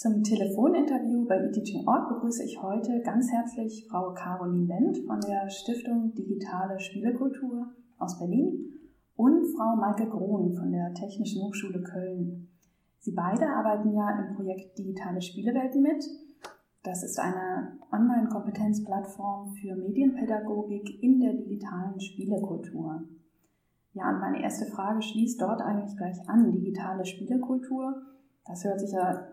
Zum Telefoninterview bei eTeaching.org begrüße ich heute ganz herzlich Frau Caroline Wendt von der Stiftung Digitale Spielekultur aus Berlin und Frau Maike Grohn von der Technischen Hochschule Köln. Sie beide arbeiten ja im Projekt Digitale Spielewelten mit. Das ist eine Online-Kompetenzplattform für Medienpädagogik in der digitalen Spielekultur. Ja, und meine erste Frage schließt dort eigentlich gleich an. Digitale Spielekultur, das hört sich ja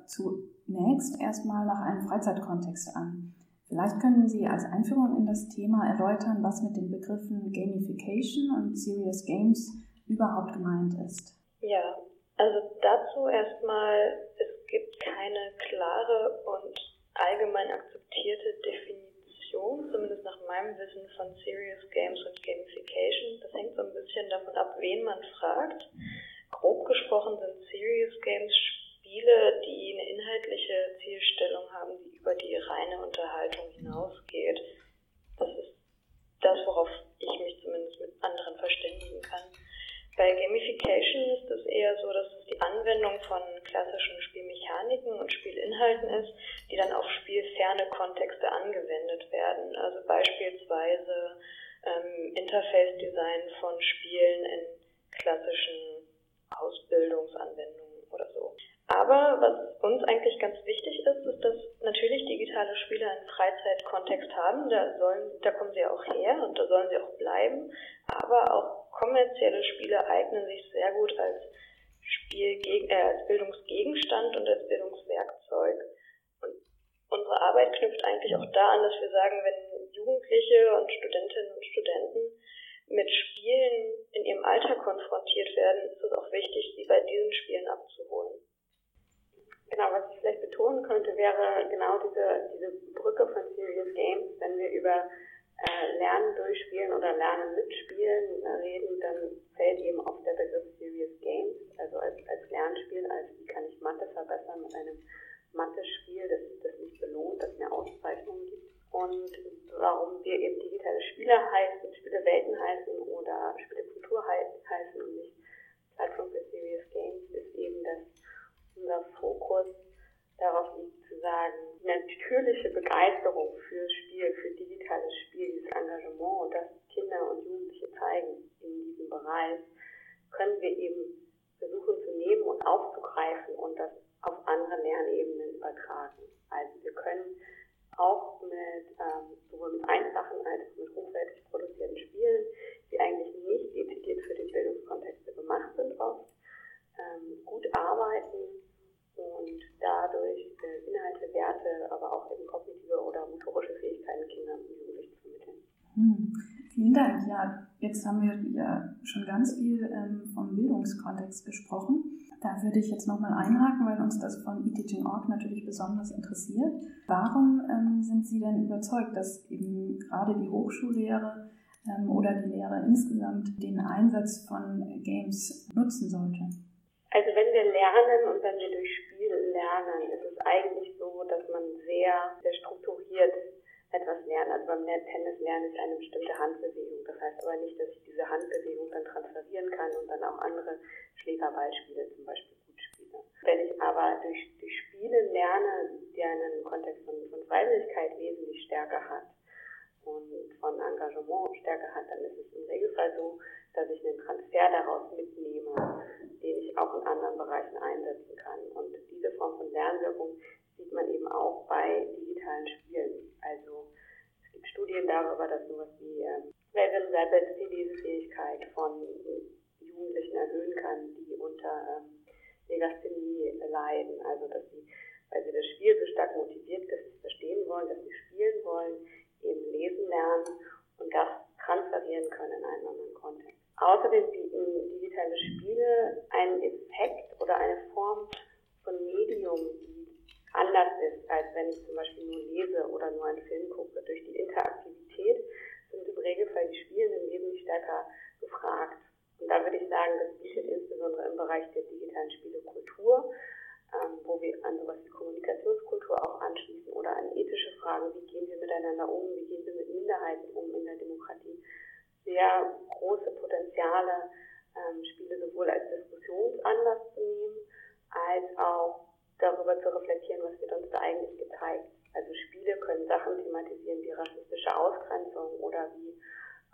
zunächst erstmal nach einem Freizeitkontext an. Vielleicht können Sie als Einführung in das Thema erläutern, was mit den Begriffen Gamification und Serious Games überhaupt gemeint ist. Ja, also dazu erstmal, es gibt keine klare und allgemein akzeptierte Definition, zumindest nach meinem Wissen, von Serious Games und Gamification. Das hängt so ein bisschen davon ab, wen man fragt. Grob gesprochen sind Serious Games Spiele, die eine inhaltliche Zielstellung haben, die über die reine Unterhaltung hinausgeht. Das ist das, worauf ich mich zumindest mit anderen verständigen kann. Bei Gamification ist es eher so, dass es die Anwendung von klassischen Spielmechaniken und Spielinhalten ist, die dann auf spielferne Kontexte angewendet werden. Also beispielsweise ähm, Interface-Design von Spielen in klassischen Ausbildungsanwendungen oder so. Aber was uns eigentlich ganz wichtig ist, ist, dass natürlich digitale Spiele einen Freizeitkontext haben. Da sollen, da kommen sie auch her und da sollen sie auch bleiben. Aber auch kommerzielle Spiele eignen sich sehr gut als Spiel, äh, als Bildungsgegenstand und als Bildungswerkzeug. Und unsere Arbeit knüpft eigentlich auch da an, dass wir sagen, wenn Jugendliche und Studentinnen und Studenten mit Spielen in ihrem Alltag konfrontiert werden, ist es auch wichtig, sie bei diesen Spielen abzuholen. Genau, was ich vielleicht betonen könnte, wäre genau diese, diese Brücke von Serious Games. Wenn wir über äh, Lernen durchspielen oder Lernen mitspielen äh, reden, dann fällt eben oft der Begriff Serious Games, also als, als Lernspiel, als wie kann ich Mathe verbessern mit einem Mathe-Spiel, das, das mich belohnt, das mir Auszeichnungen gibt. Und warum wir eben digitale Spiele heißen, Spielewelten heißen oder Spielekultur heißen und nicht Plattform für Serious Games, ist eben, dass unser Fokus darauf liegt zu sagen, natürliche Begeisterung fürs Spiel, für digitales Spiel, dieses Engagement das Kinder und Jugendliche zeigen in diesem Bereich, können wir eben versuchen zu nehmen und aufzugreifen und das auf andere Lernebenen übertragen. Also wir können auch mit ähm, sowohl mit einfachen als auch mit hochwertig produzierten Spielen, die eigentlich nicht dezidiert für den Bildungskontexte gemacht sind oft, ähm, gut arbeiten und dadurch äh, Inhalte, Werte, aber auch eben kognitive oder motorische Fähigkeiten Kindern und Jugendlichen vermitteln. Hm. Vielen Dank. Ja, jetzt haben wir ja schon ganz viel ähm, vom Bildungskontext gesprochen. Da würde ich jetzt nochmal einhaken, weil uns das von eTeaching.org natürlich besonders interessiert. Warum ähm, sind Sie denn überzeugt, dass eben gerade die Hochschullehre ähm, oder die Lehre insgesamt den Einsatz von Games nutzen sollte? Also wenn wir lernen und wenn wir durch Spiel lernen, ist es eigentlich so, dass man sehr, sehr strukturiert etwas lernt. Also beim Tennis lernen ist eine bestimmte Handbewegung. Das heißt aber nicht, dass ich diese Handbewegung dann transferieren kann und dann auch andere Schlägerballspiele zum Beispiel gut spiele. Wenn ich aber durch, durch Spiele lerne, die einen Kontext von, von Freiwilligkeit wesentlich stärker hat und von Engagement stärker hat, dann ist es im Regelfall so, dass ich einen Transfer daraus mitnehme, den ich auch in anderen Bereichen einsetzen kann. Und diese Form von Lernwirkung sieht man eben auch bei digitalen Spielen. Also es gibt Studien darüber, dass sowas wie äh, Raven Rabbit die Lesefähigkeit von Jugendlichen erhöhen kann, die unter ähm, Legasthenie leiden. Also dass sie, weil sie das Spiel so stark motiviert, dass sie verstehen wollen, dass sie spielen wollen, eben lesen lernen und das transferieren können in einen anderen Kontext. Außerdem bieten digitale Spiele einen Effekt oder eine Form von Medium, die anders ist, als wenn ich zum Beispiel nur lese oder nur einen Film gucke. Durch die Interaktivität sind im Regelfall die Spielenden wesentlich stärker gefragt. Und da würde ich sagen, das bietet insbesondere im Bereich der digitalen Spielekultur, ähm, wo wir an sowas wie Kommunikationskultur auch anschließen oder an ethische Fragen, wie gehen wir miteinander um, wie gehen wir mit Minderheiten um in der Demokratie, sehr große Potenziale, ähm, Spiele sowohl als Diskussionsanlass zu nehmen, als auch darüber zu reflektieren, was wird uns da eigentlich gezeigt. Also Spiele können Sachen thematisieren wie rassistische Ausgrenzung oder wie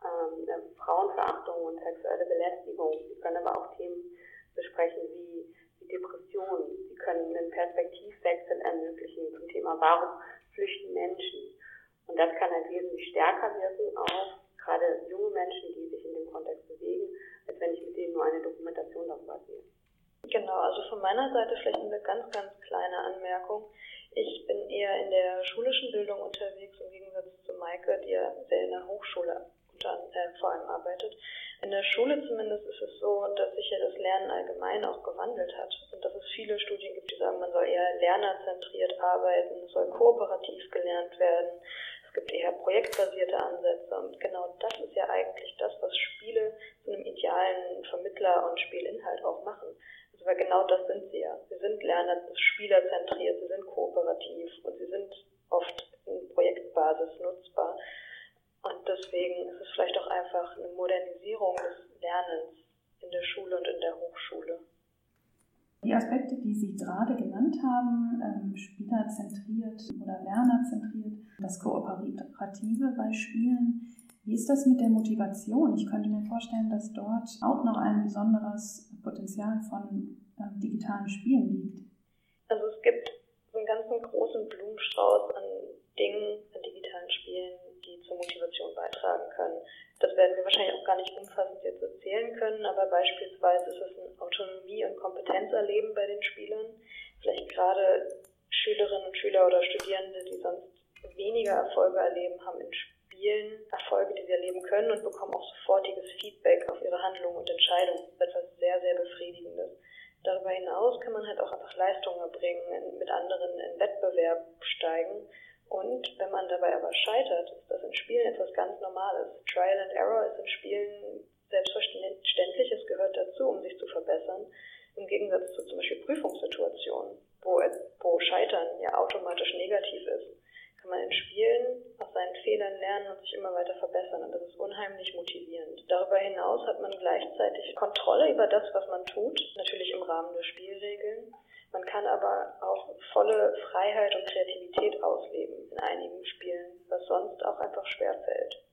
ähm, Frauenverachtung und sexuelle Belästigung. Sie können aber auch Themen besprechen wie, wie Depressionen. Sie können einen Perspektivwechsel ermöglichen zum Thema, warum flüchten Menschen. Und das kann halt wesentlich stärker wirken auf gerade junge Menschen, die sich in dem Kontext bewegen, als wenn ich mit denen nur eine Dokumentation darüber sehe. Genau, also von meiner Seite vielleicht eine ganz, ganz kleine Anmerkung. Ich bin eher in der schulischen Bildung unterwegs, im Gegensatz zu Maike, die ja sehr in der Hochschule unter, äh, vor allem arbeitet. In der Schule zumindest ist es so, dass sich ja das Lernen allgemein auch gewandelt hat und dass es viele Studien gibt, die sagen, man soll eher lernerzentriert arbeiten, es soll kooperativ gelernt werden, es gibt eher projektbasierte Ansätze und genau das ist ja eigentlich das, was Spiele zu einem idealen Vermittler und Spielinhalt auch machen. Also weil genau das sind sie ja. Sie sind lerner, spielerzentriert, sie sind kooperativ und sie sind oft in Projektbasis nutzbar. Und deswegen ist es vielleicht auch einfach eine Modernisierung des Lernens in der Schule und in der Hochschule. Die Aspekte, die Sie gerade genannt haben, ähm, spielerzentriert oder lernerzentriert, das Kooperative bei Spielen, wie ist das mit der Motivation? Ich könnte mir vorstellen, dass dort auch noch ein besonderes Potenzial von äh, digitalen Spielen liegt. Also es gibt so einen ganzen großen Blumenstrauß an Dingen, an digitalen Spielen, zur Motivation beitragen können. Das werden wir wahrscheinlich auch gar nicht umfassend jetzt erzählen können, aber beispielsweise ist es ein Autonomie- und Kompetenzerleben bei den Spielern. Vielleicht gerade Schülerinnen und Schüler oder Studierende, die sonst weniger Erfolge erleben, haben in Spielen Erfolge, die sie erleben können und bekommen auch sofortiges Feedback auf ihre Handlungen und Entscheidungen. Das ist etwas sehr, sehr Befriedigendes. Darüber hinaus kann man halt auch einfach Leistungen erbringen, mit anderen in Wettbewerb steigen. Und wenn man dabei aber scheitert, ist das in Spielen etwas ganz Normales. Trial and Error ist in Spielen selbstverständlich, es gehört dazu, um sich zu verbessern. Im Gegensatz zu zum Beispiel Prüfungssituationen, wo, wo Scheitern ja automatisch negativ ist kann man in Spielen aus seinen Fehlern lernen und sich immer weiter verbessern. Und das ist unheimlich motivierend. Darüber hinaus hat man gleichzeitig Kontrolle über das, was man tut, natürlich im Rahmen der Spielregeln. Man kann aber auch volle Freiheit und Kreativität ausleben in einigen Spielen, was sonst auch einfach schwer fällt.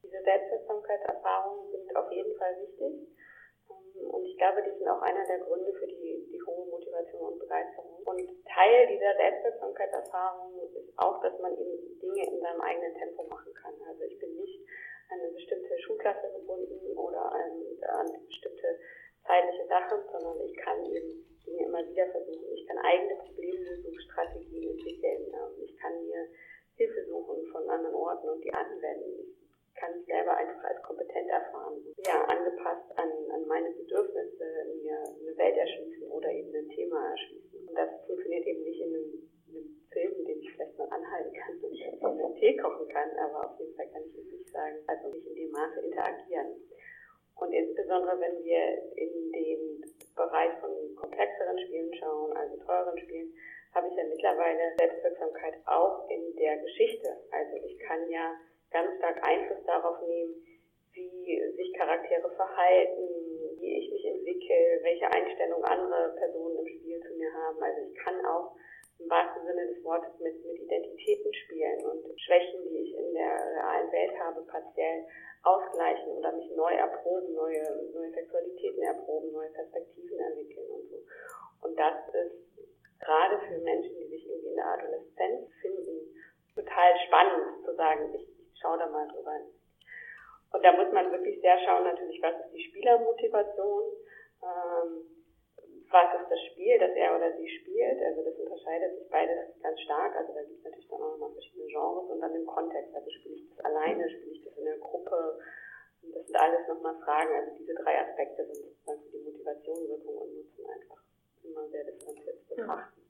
Diese Selbstwirksamkeitserfahrungen sind auf jeden Fall wichtig. Und ich glaube, die sind auch einer der Gründe für die, die hohe Motivation und Begeisterung. Und Teil dieser Selbstwirksamkeitserfahrung ist auch, dass man eben Dinge in seinem eigenen Tempo machen kann. Also ich bin nicht an eine bestimmte Schulklasse gebunden oder an, an bestimmte zeitliche Sachen, sondern ich kann eben Dinge immer wieder versuchen. Ich kann eigene Problemlösungsstrategien entwickeln. Ich kann mir Hilfe suchen von anderen Orten und die anwenden kann ich selber einfach als kompetent erfahren. Ja, angepasst an, an meine Bedürfnisse, mir eine Welt erschließen oder eben ein Thema erschließen. Und das funktioniert eben nicht in einem, in einem Film, den ich vielleicht mal anhalten kann und einen Tee kochen kann, aber auf jeden Fall kann ich es nicht sagen, also nicht in dem Maße interagieren. Und insbesondere, wenn wir in den Bereich von komplexeren Spielen schauen, also teureren Spielen, habe ich ja mittlerweile Selbstwirksamkeit auch in der Geschichte. Also ich kann ja ganz stark Einfluss darauf nehmen, wie sich Charaktere verhalten, wie ich mich entwickle, welche Einstellung andere Personen im Spiel zu mir haben. Also ich kann auch im wahrsten Sinne des Wortes mit, mit Identitäten spielen und Schwächen, die ich in der realen Welt habe, partiell ausgleichen oder mich neu erproben, neue, neue Sexualitäten erproben, neue Perspektiven entwickeln und so. Und das ist gerade für Menschen, die sich irgendwie in der Adoleszenz finden, total spannend zu sagen, ich schau da mal drüber. Und da muss man wirklich sehr schauen, natürlich, was ist die Spielermotivation, ähm, was ist das Spiel, das er oder sie spielt. Also das unterscheidet sich beides ganz stark. Also da gibt es natürlich dann auch nochmal verschiedene Genres und dann im Kontext. Also spiele ich das alleine, spiele ich das in der Gruppe. Und das sind alles nochmal Fragen. Also diese drei Aspekte sind sozusagen die Motivation, Wirkung und Nutzen einfach immer sehr differenziert zu betrachten.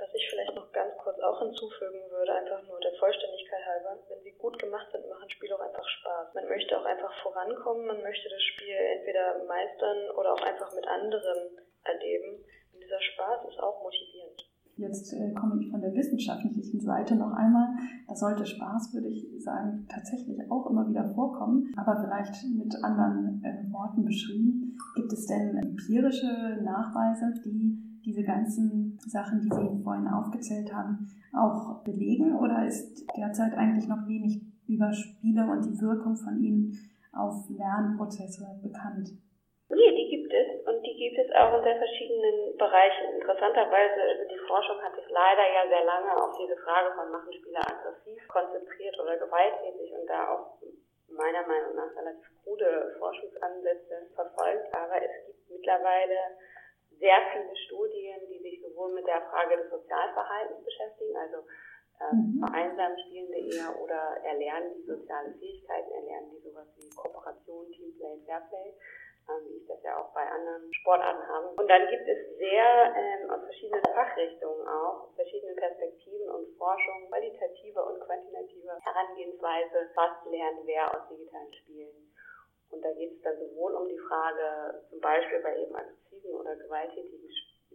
Was ich vielleicht noch ganz kurz auch hinzufügen würde, einfach nur der Vollständigkeit halber, wenn sie gut gemacht sind, machen Spiele auch einfach Spaß. Man möchte auch einfach vorankommen, man möchte das Spiel entweder meistern oder auch einfach mit anderen erleben. Und dieser Spaß ist auch motivierend. Jetzt äh, komme ich von der wissenschaftlichen Seite noch einmal. Da sollte Spaß, würde ich sagen, tatsächlich auch immer wieder vorkommen, aber vielleicht mit anderen äh, Worten beschrieben. Gibt es denn empirische Nachweise, die diese ganzen Sachen, die Sie vorhin aufgezählt haben, auch belegen? Oder ist derzeit eigentlich noch wenig über Spiele und die Wirkung von ihnen auf Lernprozesse bekannt? Nee, die gibt es und die gibt es auch in sehr verschiedenen Bereichen. Interessanterweise, also die Forschung hat sich leider ja sehr lange auf diese Frage von machen Spieler aggressiv konzentriert oder gewalttätig und da auch meiner Meinung nach relativ krude Forschungsansätze verfolgt. Aber es gibt mittlerweile sehr viele Studien, die sich sowohl mit der Frage des Sozialverhaltens beschäftigen, also äh, mhm. vereinsamen Spielende eher oder erlernen die soziale Fähigkeiten, erlernen die sowas wie Kooperation, Teamplay, Fairplay ähm, wie ich das ja auch bei anderen Sportarten habe. Und dann gibt es sehr ähm, aus verschiedenen Fachrichtungen auch, verschiedene Perspektiven und Forschung, qualitative und quantitative Herangehensweise, was lernt wer aus digitalen Spielen. Und da geht es dann sowohl um die Frage, zum Beispiel bei eben aggressiven oder gewalttätigen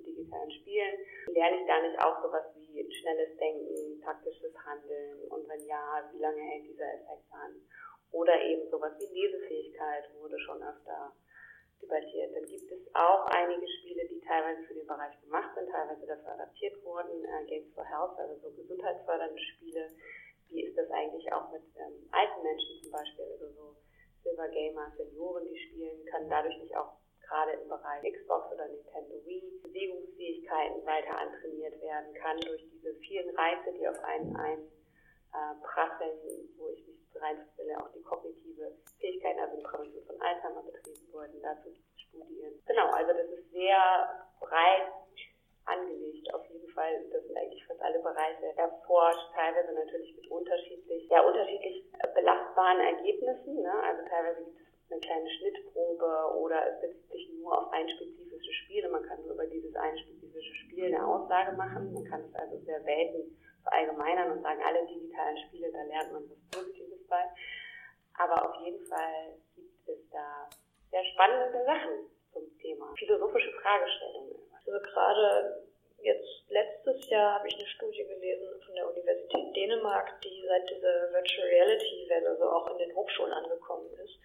digitalen Spielen, lerne ich da nicht auch sowas wie schnelles Denken, taktisches Handeln und wenn ja, wie lange hält dieser Effekt an? Oder eben sowas wie Lesefähigkeit wurde schon öfter debattiert. Dann gibt es auch einige Spiele, die teilweise für den Bereich gemacht sind, teilweise dafür adaptiert wurden. Äh, Games for Health, also so gesundheitsfördernde Spiele. Wie ist das eigentlich auch mit ähm, alten Menschen zum Beispiel, also so Silver Gamer, Senioren, die spielen, können dadurch nicht auch gerade im Bereich Xbox oder Nintendo Wii Bewegungsfähigkeiten weiter antrainiert werden, kann durch diese vielen Reize, die auf einen ein äh, prasseln, wo ich mich reinstelle, auch die kognitive Fähigkeiten, also die Prävention von Alzheimer betrieben wurden, dazu Studien. Genau, also das ist sehr breit angelegt auf jeden Fall. Das sind eigentlich fast alle Bereiche erforscht, teilweise natürlich mit unterschiedlich, ja, unterschiedlich belastbaren Ergebnissen. Ne? Also teilweise gibt es eine kleine Schnittprobe oder es bezieht sich nur auf ein spezifisches Spiel und man kann nur über dieses eine spezifische Spiel eine Aussage machen. Man kann es also sehr selten verallgemeinern und sagen, alle digitalen Spiele, da lernt man was Positives bei. Aber auf jeden Fall gibt es da sehr spannende Sachen zum Thema. Philosophische Fragestellungen. Also gerade jetzt letztes Jahr habe ich eine Studie gelesen von der Universität Dänemark, die seit dieser Virtual Reality Welle so auch in den Hochschulen angekommen ist,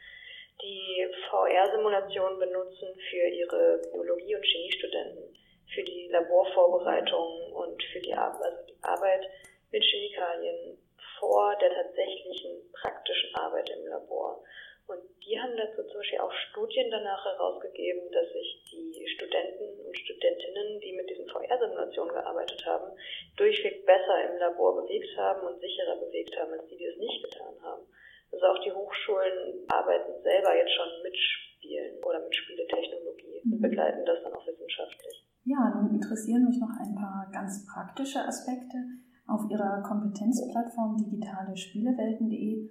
die VR-Simulationen benutzen für ihre Biologie- und Chemiestudenten, für die Laborvorbereitung und für die, Ar also die Arbeit mit Chemikalien vor der tatsächlichen praktischen Arbeit im Labor. Und die haben dazu zum Beispiel auch Studien danach herausgegeben, dass sich die Studenten und Studentinnen, die mit diesen VR-Simulationen gearbeitet haben, durchweg besser im Labor bewegt haben und sicherer bewegt haben, als die, die es nicht getan haben. Also auch die Hochschulen arbeiten selber jetzt schon mit Spielen oder mit Spieletechnologie und mhm. begleiten das dann auch wissenschaftlich. Ja, nun interessieren mich noch ein paar ganz praktische Aspekte. Auf Ihrer Kompetenzplattform digitalespielewelten.de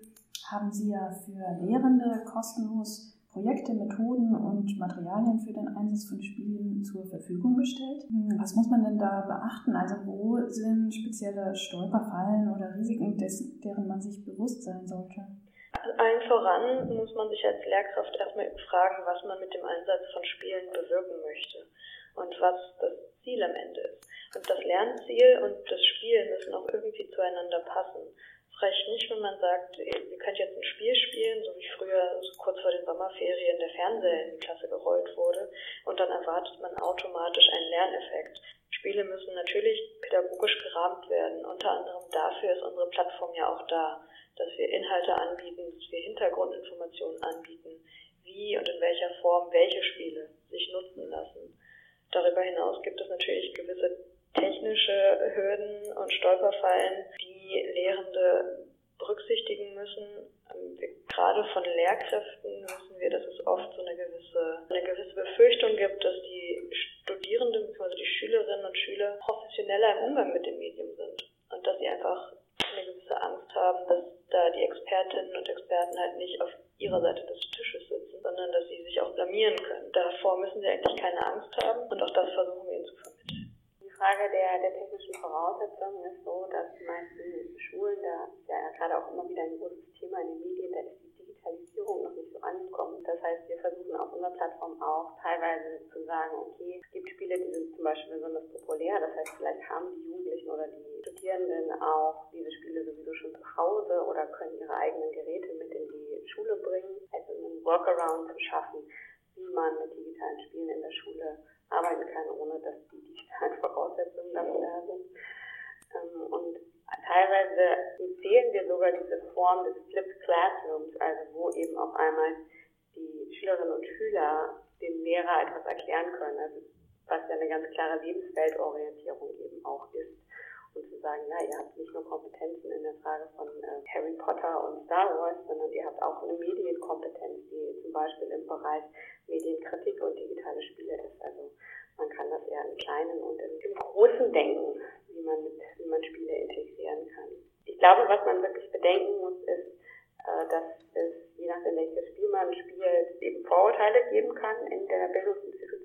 haben Sie ja für Lehrende kostenlos Projekte, Methoden und Materialien für den Einsatz von Spielen zur Verfügung gestellt. Hm, was muss man denn da beachten? Also wo sind spezielle Stolperfallen oder Risiken, deren man sich bewusst sein sollte? Allen voran muss man sich als Lehrkraft erstmal fragen, was man mit dem Einsatz von Spielen bewirken möchte und was das Ziel am Ende ist. Und das Lernziel und das Spiel müssen auch irgendwie zueinander passen. Es reicht nicht, wenn man sagt, ihr könnt jetzt ein Spiel spielen, so wie früher so kurz vor den Sommerferien der Fernseher in die Klasse gerollt wurde, und dann erwartet man automatisch einen Lerneffekt. Spiele müssen natürlich pädagogisch gerahmt werden. Unter anderem dafür ist unsere Plattform ja auch da, dass wir Inhalte anbieten, dass wir Hintergrundinformationen anbieten, wie und in welcher Form welche Spiele sich nutzen lassen. Darüber hinaus gibt es natürlich gewisse technische Hürden und Stolperfallen, die Lehrende berücksichtigen müssen. Gerade von Lehrkräften wissen wir, dass es oft so eine gewisse, eine gewisse Befürchtung gibt, dass die Studierenden bzw. die Schülerinnen und Schüler professioneller im Umgang mit dem Medium sind und dass sie einfach eine gewisse Angst haben, dass da die Expertinnen und Experten halt nicht auf ihrer Seite des Tisches sitzen, sondern dass sie sich auch blamieren können. Davor müssen sie eigentlich keine Angst haben und auch das versuchen wir ihnen zu vermitteln. Frage der, der technischen Voraussetzungen ist so, dass die meisten Schulen, da ist ja gerade auch immer wieder ein großes Thema in den Medien, da ist die Digitalisierung noch nicht so angekommen. Das heißt, wir versuchen auf unserer Plattform auch teilweise zu sagen, okay, es gibt Spiele, die sind zum Beispiel besonders populär, das heißt, vielleicht haben die Jugendlichen oder die Studierenden auch diese Spiele sowieso schon zu Hause oder können ihre eigenen Geräte mit in die Schule bringen, also einen Workaround zu schaffen, man mit digitalen Spielen in der Schule arbeiten kann, ohne dass die digitalen Voraussetzungen dafür da sind. Ähm, und teilweise empfehlen wir sogar diese Form des Flipped Classrooms, also wo eben auf einmal die Schülerinnen und Schüler dem Lehrer etwas erklären können, also was ja eine ganz klare Lebensweltorientierung eben auch ist. Und zu sagen, ja, ihr habt nicht nur Kompetenzen in der Frage von äh, Harry Potter und Star Wars, sondern ihr habt auch eine Medienkompetenz, die zum Beispiel im Bereich Medienkritik und digitale Spiele ist. Also man kann das eher im Kleinen und im, Großen denken, wie man, mit, wie man Spiele integrieren kann. Ich glaube, was man wirklich bedenken muss, ist, äh, dass es, je nachdem welches Spiel man spielt, eben Vorurteile geben kann in der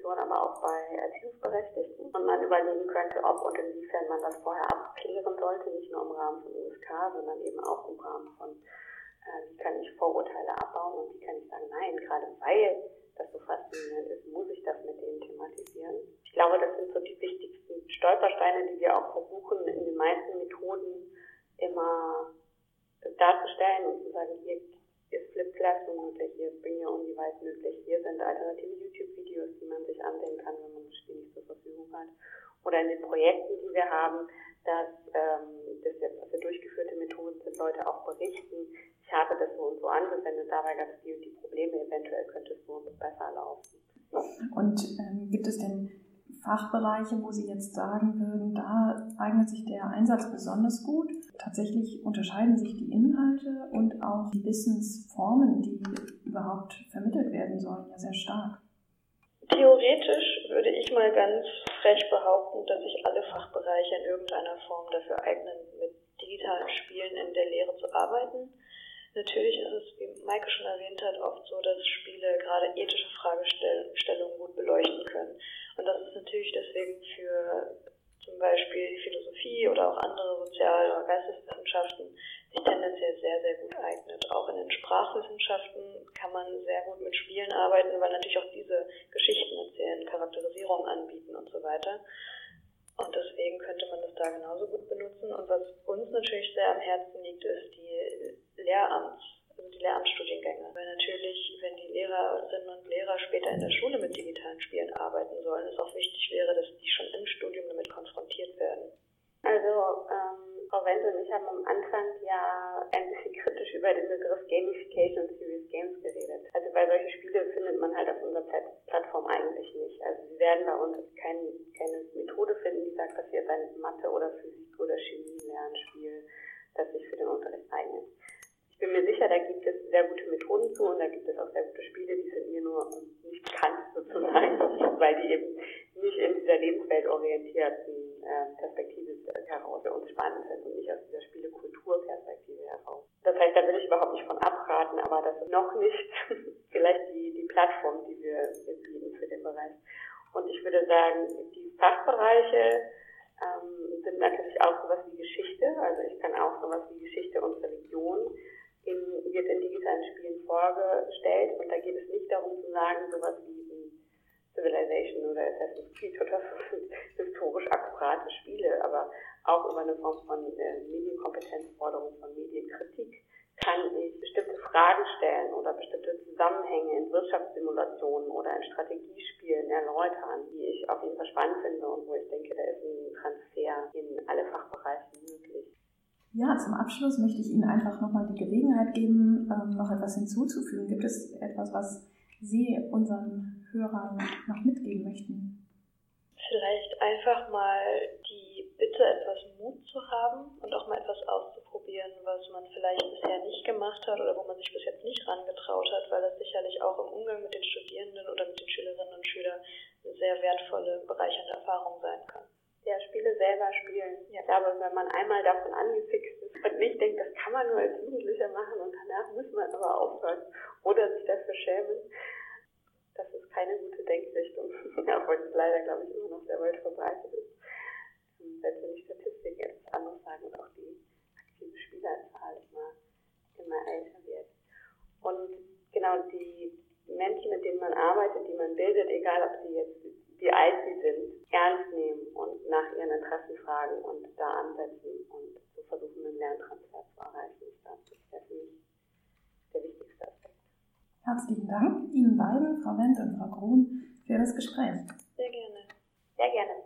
Bildungsinstitution, aber auch bei Erziehungsberechtigten. Und man überlegen könnte, ob und inwiefern man das vorher abklären sollte, nicht nur im Rahmen von USK, sondern eben auch im Rahmen von, äh, wie kann ich Vorurteile abbauen und wie kann ich sagen, nein, gerade weil das so faszinierend ist, muss ich das mit denen thematisieren. Ich glaube, das sind so die wichtigsten Stolpersteine, die wir auch versuchen, in den meisten Methoden immer darzustellen und zu sagen, hier ist Flip Classroom möglich, hier ist Bring Your Own Device möglich, hier sind alternative YouTube-Videos, die man sich ansehen kann, wenn man das Spiel nicht zur Verfügung hat. Oder in den Projekten, die wir haben, dass ähm, das jetzt für durchgeführte Methoden sind, Leute auch berichten, ich habe das so und so angewendet, dabei gab es die und die Probleme, eventuell könnte es so und so besser laufen. Und ähm, gibt es denn Fachbereiche, wo Sie jetzt sagen würden, da eignet sich der Einsatz besonders gut? Tatsächlich unterscheiden sich die Inhalte und auch die Wissensformen, die überhaupt vermittelt werden sollen, ja sehr stark. Theoretisch würde ich mal ganz frech behaupten, dass sich alle Fachbereiche in irgendeiner Form dafür eignen, mit digitalen Spielen in der Lehre zu arbeiten. Natürlich ist es, wie Maike schon erwähnt hat, oft so, dass Spiele gerade ethische Fragestellungen gut beleuchten können. Und das ist natürlich deswegen für zum Beispiel Philosophie oder auch andere Sozial- oder Geisteswissenschaften sich tendenziell sehr, sehr gut eignet. Auch in den Sprachwissenschaften kann man sehr gut mit Spielen arbeiten, weil natürlich auch diese Geschichten erzählen, Charakterisierung anbieten und so weiter. Und deswegen könnte man das da genauso gut benutzen. Und was uns natürlich sehr am Herzen liegt, ist die Lehramts, also die Lehramtsstudiengänge. Weil natürlich, wenn die Lehrerinnen und Lehrer später in der Schule mit digitalen Spielen arbeiten sollen, es auch wichtig wäre, dass die schon im Studium damit konfrontiert werden. Also, ähm, Frau Wenzel und ich haben am Anfang ja ein bisschen kritisch über den Begriff Gamification und Serious Games geredet. Also, weil solche Spiele findet man halt auf unserer Plattform eigentlich nicht. Also, Sie werden bei uns kein, keine Methode finden, die sagt, dass ihr ein Mathe- oder Physik- oder Chemie-Lernspiel, das sich für den Unterricht eignet bin mir sicher, da gibt es sehr gute Methoden zu und da gibt es auch sehr gute Spiele, die sind mir nur nicht bekannt sozusagen, weil die eben nicht in dieser lebensweltorientierten äh, Perspektive heraus für uns spannend sind und nicht aus dieser Spielekulturperspektive heraus. Das heißt, da will ich überhaupt nicht von abraten, aber das ist noch nicht vielleicht die, die Plattform, die wir, wir bieten für den Bereich. Und ich würde sagen, die Fachbereiche ähm, sind natürlich auch sowas wie Geschichte. Also ich kann auch sowas wie Geschichte und Religion in, wird in digitalen Spielen vorgestellt. Und da geht es nicht darum zu sagen, sowas wie Civilization oder Assassin's Creed oder so sind historisch akkurate Spiele, aber auch über eine Form von äh, Medienkompetenzforderung, von Medienkritik kann ich bestimmte Fragen stellen oder bestimmte Zusammenhänge in Wirtschaftssimulationen oder in Strategiespielen erläutern, die ich auf jeden Fall spannend finde und wo ich denke, da ist ein Transfer in alle Fachbereiche möglich. Ja, zum Abschluss möchte ich Ihnen einfach nochmal die Gelegenheit geben, ähm, noch etwas hinzuzufügen. Gibt es etwas, was Sie unseren Hörern noch mitgeben möchten? Vielleicht einfach mal die Bitte, etwas Mut zu haben und auch mal etwas auszuprobieren, was man vielleicht bisher nicht gemacht hat oder wo man sich bis jetzt nicht rangetraut hat, weil das sicherlich auch im Umgang mit den Studierenden oder mit den Schülerinnen und Schülern eine sehr wertvolle, bereichernde Erfahrung sein kann Spiele selber spielen. Ja. Ich glaube, wenn man einmal davon angefixt ist und nicht denkt, das kann man nur als Jugendlicher machen und danach muss man aber aufhören oder sich dafür schämen, das ist keine gute Denkrichtung. Obwohl es leider, glaube ich, immer noch sehr weit verbreitet ist. Ähm, selbst wenn die Statistiken etwas anderes sagen und auch die aktive Spielerzahl immer, immer älter wird. Und genau die Menschen, mit denen man arbeitet, die man bildet, egal ob sie jetzt wie alt sie sind, ernst nehmen und nach ihren Interessen fragen und da ansetzen und so versuchen, einen Lerntransfer zu erreichen. Das ist ja für mich der wichtigste Aspekt. Herzlichen Dank Ihnen beiden, Frau Wendt und Frau Grun, für das Gespräch. Sehr Sehr gerne. Sehr gerne.